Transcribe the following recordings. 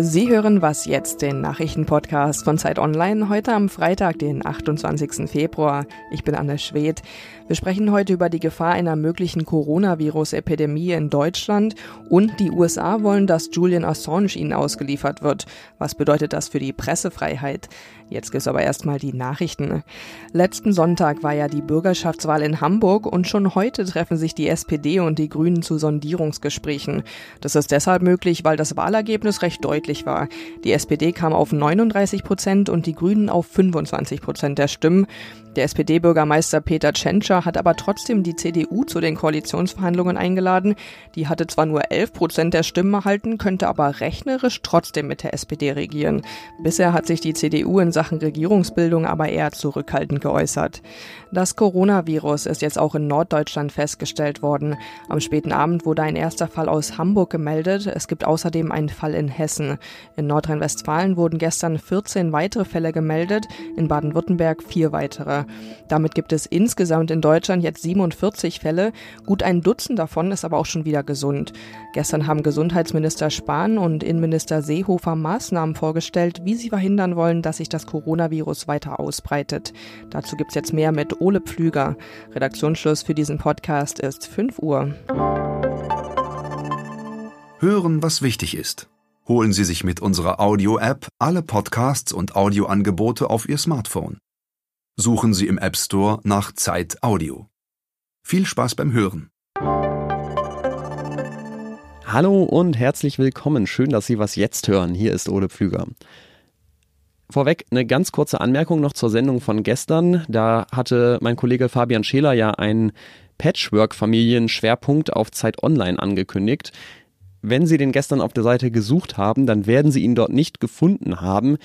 Sie hören was jetzt, den Nachrichtenpodcast von Zeit Online, heute am Freitag, den 28. Februar. Ich bin Anne Schwedt. Wir sprechen heute über die Gefahr einer möglichen Coronavirus-Epidemie in Deutschland und die USA wollen, dass Julian Assange ihnen ausgeliefert wird. Was bedeutet das für die Pressefreiheit? Jetzt gibt's aber erstmal die Nachrichten. Letzten Sonntag war ja die Bürgerschaftswahl in Hamburg und schon heute treffen sich die SPD und die Grünen zu Sondierungsgesprächen. Das ist deshalb möglich, weil das Wahlergebnis recht deutlich war. Die SPD kam auf 39 Prozent und die Grünen auf 25 Prozent der Stimmen. Der SPD-Bürgermeister Peter Tschentscher hat aber trotzdem die CDU zu den Koalitionsverhandlungen eingeladen. Die hatte zwar nur 11 Prozent der Stimmen erhalten, könnte aber rechnerisch trotzdem mit der SPD regieren. Bisher hat sich die CDU in Sachen Regierungsbildung aber eher zurückhaltend geäußert. Das Coronavirus ist jetzt auch in Norddeutschland festgestellt worden. Am späten Abend wurde ein erster Fall aus Hamburg gemeldet. Es gibt außerdem einen Fall in Hessen. In Nordrhein-Westfalen wurden gestern 14 weitere Fälle gemeldet, in Baden-Württemberg vier weitere. Damit gibt es insgesamt in Deutschland jetzt 47 Fälle. Gut ein Dutzend davon ist aber auch schon wieder gesund. Gestern haben Gesundheitsminister Spahn und Innenminister Seehofer Maßnahmen vorgestellt, wie sie verhindern wollen, dass sich das Coronavirus weiter ausbreitet. Dazu gibt's jetzt mehr mit Ole Pflüger. Redaktionsschluss für diesen Podcast ist 5 Uhr. Hören, was wichtig ist. Holen Sie sich mit unserer Audio-App alle Podcasts und Audioangebote auf Ihr Smartphone. Suchen Sie im App Store nach Zeit Audio. Viel Spaß beim Hören. Hallo und herzlich willkommen. Schön, dass Sie was jetzt hören. Hier ist Ole Pflüger. Vorweg eine ganz kurze Anmerkung noch zur Sendung von gestern. Da hatte mein Kollege Fabian Scheler ja einen Patchwork-Familien-Schwerpunkt auf Zeit Online angekündigt. Wenn Sie den gestern auf der Seite gesucht haben, dann werden Sie ihn dort nicht gefunden haben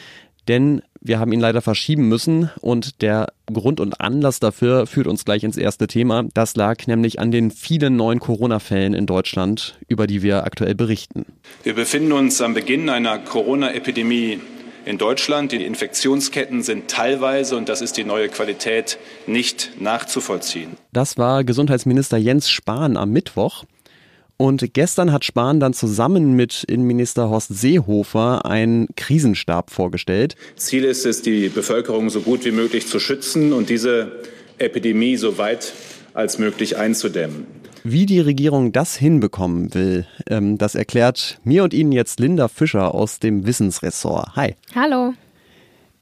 denn wir haben ihn leider verschieben müssen und der Grund und Anlass dafür führt uns gleich ins erste Thema. Das lag nämlich an den vielen neuen Corona-Fällen in Deutschland, über die wir aktuell berichten. Wir befinden uns am Beginn einer Corona-Epidemie in Deutschland. Die Infektionsketten sind teilweise, und das ist die neue Qualität, nicht nachzuvollziehen. Das war Gesundheitsminister Jens Spahn am Mittwoch. Und gestern hat Spahn dann zusammen mit Innenminister Horst Seehofer einen Krisenstab vorgestellt. Ziel ist es, die Bevölkerung so gut wie möglich zu schützen und diese Epidemie so weit als möglich einzudämmen. Wie die Regierung das hinbekommen will, ähm, das erklärt mir und Ihnen jetzt Linda Fischer aus dem Wissensressort. Hi. Hallo.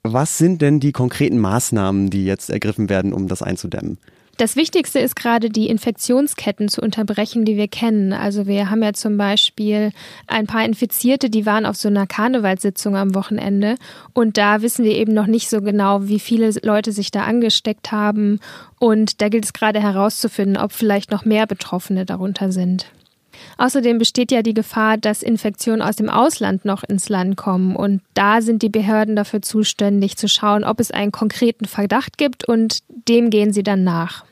Was sind denn die konkreten Maßnahmen, die jetzt ergriffen werden, um das einzudämmen? Das Wichtigste ist gerade die Infektionsketten zu unterbrechen, die wir kennen. Also wir haben ja zum Beispiel ein paar Infizierte, die waren auf so einer Karnevalssitzung am Wochenende und da wissen wir eben noch nicht so genau, wie viele Leute sich da angesteckt haben und da gilt es gerade herauszufinden, ob vielleicht noch mehr Betroffene darunter sind. Außerdem besteht ja die Gefahr, dass Infektionen aus dem Ausland noch ins Land kommen. Und da sind die Behörden dafür zuständig, zu schauen, ob es einen konkreten Verdacht gibt und dem gehen sie dann nach.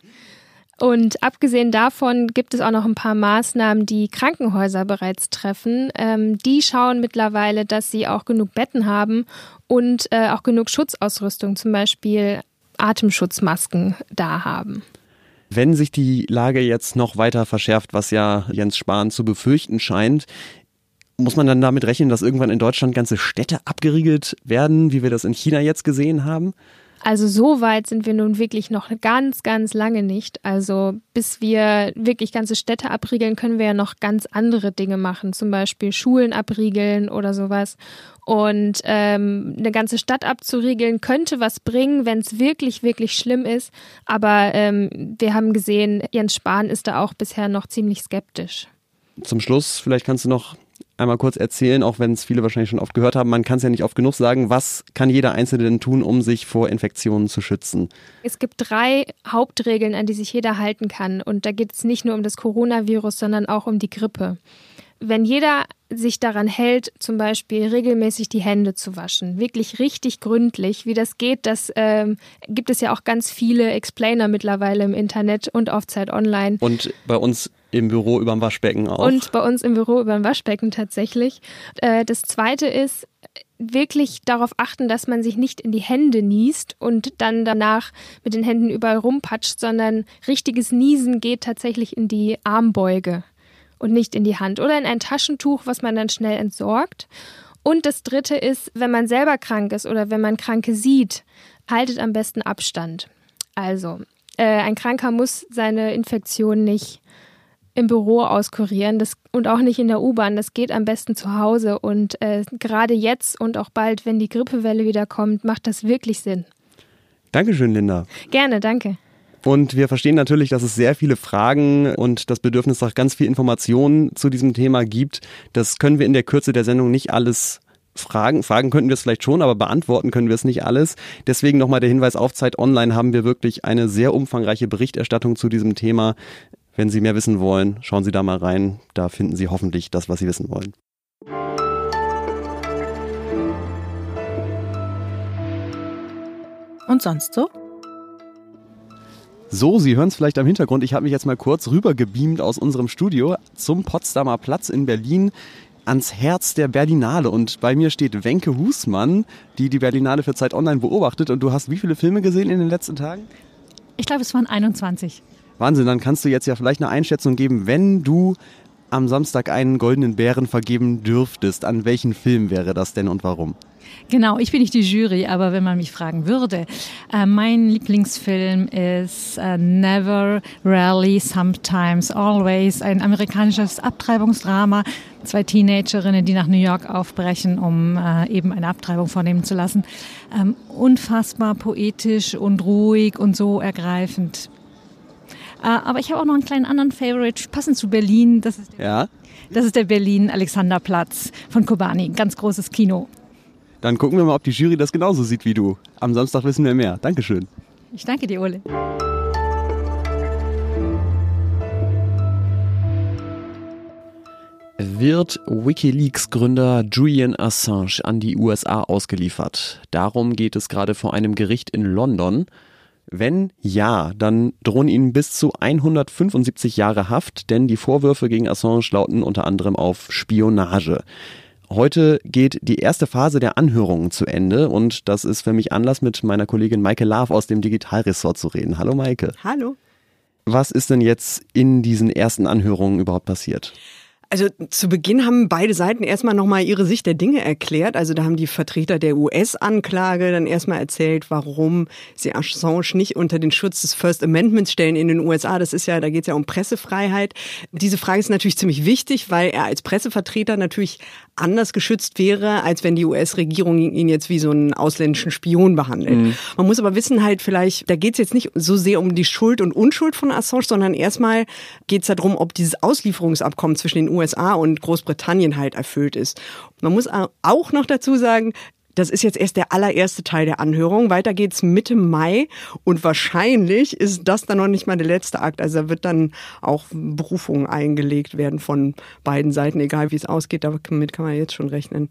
Und abgesehen davon gibt es auch noch ein paar Maßnahmen, die Krankenhäuser bereits treffen. Ähm, die schauen mittlerweile, dass sie auch genug Betten haben und äh, auch genug Schutzausrüstung, zum Beispiel Atemschutzmasken da haben. Wenn sich die Lage jetzt noch weiter verschärft, was ja Jens Spahn zu befürchten scheint, muss man dann damit rechnen, dass irgendwann in Deutschland ganze Städte abgeriegelt werden, wie wir das in China jetzt gesehen haben? Also so weit sind wir nun wirklich noch ganz, ganz lange nicht. Also bis wir wirklich ganze Städte abriegeln, können wir ja noch ganz andere Dinge machen, zum Beispiel Schulen abriegeln oder sowas. Und ähm, eine ganze Stadt abzuriegeln könnte was bringen, wenn es wirklich, wirklich schlimm ist. Aber ähm, wir haben gesehen, Jens Spahn ist da auch bisher noch ziemlich skeptisch. Zum Schluss, vielleicht kannst du noch einmal kurz erzählen, auch wenn es viele wahrscheinlich schon oft gehört haben. Man kann es ja nicht oft genug sagen. Was kann jeder Einzelne denn tun, um sich vor Infektionen zu schützen? Es gibt drei Hauptregeln, an die sich jeder halten kann. Und da geht es nicht nur um das Coronavirus, sondern auch um die Grippe. Wenn jeder sich daran hält, zum Beispiel regelmäßig die Hände zu waschen, wirklich richtig gründlich, wie das geht, das ähm, gibt es ja auch ganz viele Explainer mittlerweile im Internet und auf Zeit Online. Und bei uns im Büro über dem Waschbecken auch. Und bei uns im Büro über dem Waschbecken tatsächlich. Äh, das zweite ist, wirklich darauf achten, dass man sich nicht in die Hände niest und dann danach mit den Händen überall rumpatscht, sondern richtiges Niesen geht tatsächlich in die Armbeuge und nicht in die Hand oder in ein Taschentuch, was man dann schnell entsorgt. Und das Dritte ist, wenn man selber krank ist oder wenn man Kranke sieht, haltet am besten Abstand. Also, äh, ein Kranker muss seine Infektion nicht im Büro auskurieren das, und auch nicht in der U-Bahn. Das geht am besten zu Hause. Und äh, gerade jetzt und auch bald, wenn die Grippewelle wieder kommt, macht das wirklich Sinn. Dankeschön, Linda. Gerne, danke. Und wir verstehen natürlich, dass es sehr viele Fragen und das Bedürfnis nach ganz viel Informationen zu diesem Thema gibt. Das können wir in der Kürze der Sendung nicht alles fragen. Fragen könnten wir es vielleicht schon, aber beantworten können wir es nicht alles. Deswegen nochmal der Hinweis auf Zeit Online haben wir wirklich eine sehr umfangreiche Berichterstattung zu diesem Thema. Wenn Sie mehr wissen wollen, schauen Sie da mal rein. Da finden Sie hoffentlich das, was Sie wissen wollen. Und sonst so? So, Sie hören es vielleicht am Hintergrund. Ich habe mich jetzt mal kurz rübergebeamt aus unserem Studio zum Potsdamer Platz in Berlin ans Herz der Berlinale. Und bei mir steht Wenke Husmann, die die Berlinale für Zeit Online beobachtet. Und du hast wie viele Filme gesehen in den letzten Tagen? Ich glaube, es waren 21. Wahnsinn, dann kannst du jetzt ja vielleicht eine Einschätzung geben, wenn du am Samstag einen goldenen Bären vergeben dürftest. An welchen Film wäre das denn und warum? Genau, ich bin nicht die Jury, aber wenn man mich fragen würde, äh, mein Lieblingsfilm ist äh, Never, Rarely, Sometimes, Always, ein amerikanisches Abtreibungsdrama. Zwei Teenagerinnen, die nach New York aufbrechen, um äh, eben eine Abtreibung vornehmen zu lassen. Ähm, unfassbar poetisch und ruhig und so ergreifend. Äh, aber ich habe auch noch einen kleinen anderen Favorite, passend zu Berlin. Das ist der, Ja? das ist der Berlin Alexanderplatz von Kobani. Ganz großes Kino. Dann gucken wir mal, ob die Jury das genauso sieht wie du. Am Samstag wissen wir mehr. Dankeschön. Ich danke dir, Ole. Wird Wikileaks-Gründer Julian Assange an die USA ausgeliefert? Darum geht es gerade vor einem Gericht in London. Wenn ja, dann drohen ihnen bis zu 175 Jahre Haft, denn die Vorwürfe gegen Assange lauten unter anderem auf Spionage. Heute geht die erste Phase der Anhörungen zu Ende und das ist für mich Anlass, mit meiner Kollegin Maike Laaf aus dem Digitalressort zu reden. Hallo Maike. Hallo. Was ist denn jetzt in diesen ersten Anhörungen überhaupt passiert? Also zu Beginn haben beide Seiten erstmal nochmal ihre Sicht der Dinge erklärt. Also da haben die Vertreter der US-Anklage dann erstmal erzählt, warum sie Assange nicht unter den Schutz des First Amendments stellen in den USA. Das ist ja, da geht es ja um Pressefreiheit. Diese Frage ist natürlich ziemlich wichtig, weil er als Pressevertreter natürlich anders geschützt wäre, als wenn die US-Regierung ihn jetzt wie so einen ausländischen Spion behandelt. Mhm. Man muss aber wissen halt vielleicht, da geht es jetzt nicht so sehr um die Schuld und Unschuld von Assange, sondern erstmal geht es darum, ob dieses Auslieferungsabkommen zwischen den USA und Großbritannien halt erfüllt ist. Man muss auch noch dazu sagen, das ist jetzt erst der allererste Teil der Anhörung. Weiter geht's Mitte Mai und wahrscheinlich ist das dann noch nicht mal der letzte Akt. Also da wird dann auch Berufungen eingelegt werden von beiden Seiten, egal wie es ausgeht. Damit kann man jetzt schon rechnen.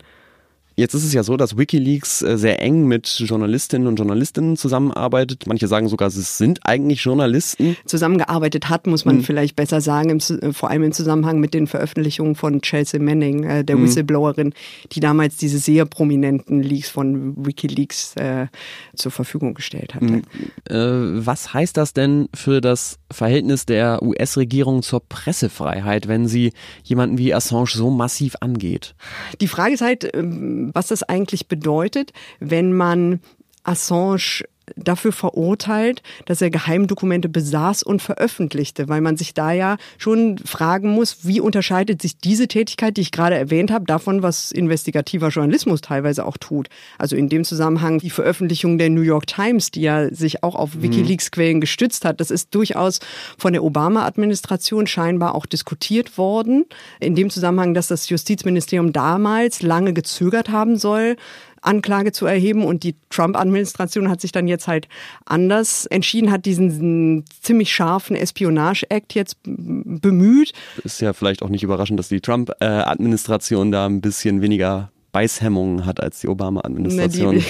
Jetzt ist es ja so, dass Wikileaks äh, sehr eng mit Journalistinnen und Journalistinnen zusammenarbeitet. Manche sagen sogar, es sind eigentlich Journalisten. Zusammengearbeitet hat, muss man hm. vielleicht besser sagen, im, äh, vor allem im Zusammenhang mit den Veröffentlichungen von Chelsea Manning, äh, der hm. Whistleblowerin, die damals diese sehr prominenten Leaks von Wikileaks äh, zur Verfügung gestellt hatte. Hm. Äh, was heißt das denn für das Verhältnis der US-Regierung zur Pressefreiheit, wenn sie jemanden wie Assange so massiv angeht? Die Frage ist halt, ähm, was das eigentlich bedeutet, wenn man Assange dafür verurteilt, dass er Geheimdokumente besaß und veröffentlichte, weil man sich da ja schon fragen muss, wie unterscheidet sich diese Tätigkeit, die ich gerade erwähnt habe, davon, was investigativer Journalismus teilweise auch tut. Also in dem Zusammenhang die Veröffentlichung der New York Times, die ja sich auch auf mhm. Wikileaks-Quellen gestützt hat, das ist durchaus von der Obama-Administration scheinbar auch diskutiert worden. In dem Zusammenhang, dass das Justizministerium damals lange gezögert haben soll, Anklage zu erheben. Und die Trump-Administration hat sich dann jetzt halt anders entschieden, hat diesen ziemlich scharfen Espionage-Act jetzt bemüht. Ist ja vielleicht auch nicht überraschend, dass die Trump-Administration da ein bisschen weniger Beißhemmungen hat als die Obama-Administration.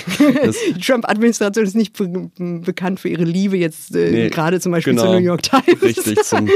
Die, Trump-Administration ist nicht be bekannt für ihre Liebe jetzt äh, nee, gerade zum Beispiel genau, zur New York Times. Richtig, zum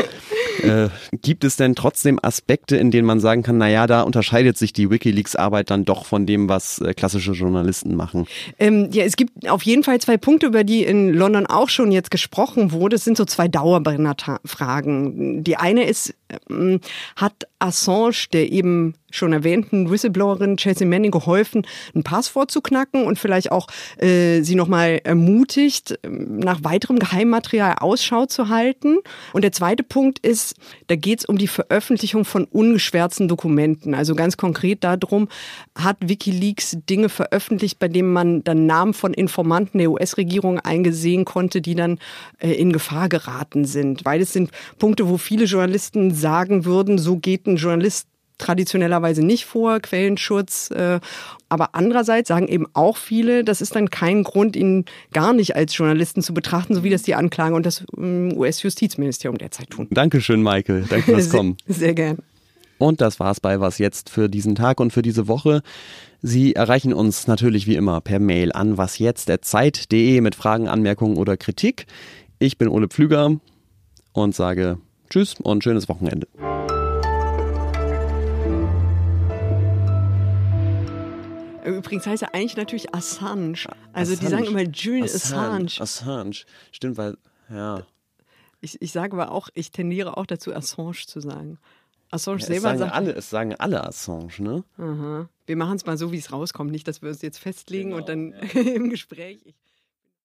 Äh, gibt es denn trotzdem Aspekte, in denen man sagen kann, naja, da unterscheidet sich die Wikileaks-Arbeit dann doch von dem, was äh, klassische Journalisten machen? Ähm, ja, es gibt auf jeden Fall zwei Punkte, über die in London auch schon jetzt gesprochen wurde. Es sind so zwei Dauerbrenner-Fragen. Die eine ist, ähm, hat Assange, der eben schon erwähnten Whistleblowerin Chelsea Manning geholfen, ein Passwort zu knacken und vielleicht auch äh, sie nochmal ermutigt, nach weiterem Geheimmaterial Ausschau zu halten. Und der zweite Punkt ist, da geht es um die Veröffentlichung von ungeschwärzten Dokumenten. Also ganz konkret darum, hat Wikileaks Dinge veröffentlicht, bei denen man dann Namen von Informanten der US-Regierung eingesehen konnte, die dann äh, in Gefahr geraten sind. Weil es sind Punkte, wo viele Journalisten sagen würden, so geht ein Journalist traditionellerweise nicht vor, Quellenschutz. Äh, aber andererseits sagen eben auch viele, das ist dann kein Grund, ihn gar nicht als Journalisten zu betrachten, so wie das die Anklage und das ähm, US-Justizministerium derzeit tun. Dankeschön, Michael. Danke fürs Kommen. Sehr, sehr gern. Und das war's bei Was Jetzt für diesen Tag und für diese Woche. Sie erreichen uns natürlich wie immer per Mail an wasjetzt.zeit.de mit Fragen, Anmerkungen oder Kritik. Ich bin Ole Pflüger und sage Tschüss und schönes Wochenende. Übrigens heißt er eigentlich natürlich Assange. Also Assange. die sagen immer Julian Assange. Assange. Assange. Stimmt, weil, ja. Ich, ich sage aber auch, ich tendiere auch dazu, Assange zu sagen. Assange ja, selber sagen sagt. Alle, es sagen alle Assange, ne? Aha. Wir machen es mal so, wie es rauskommt. Nicht, dass wir uns jetzt festlegen genau, und dann ja. im Gespräch.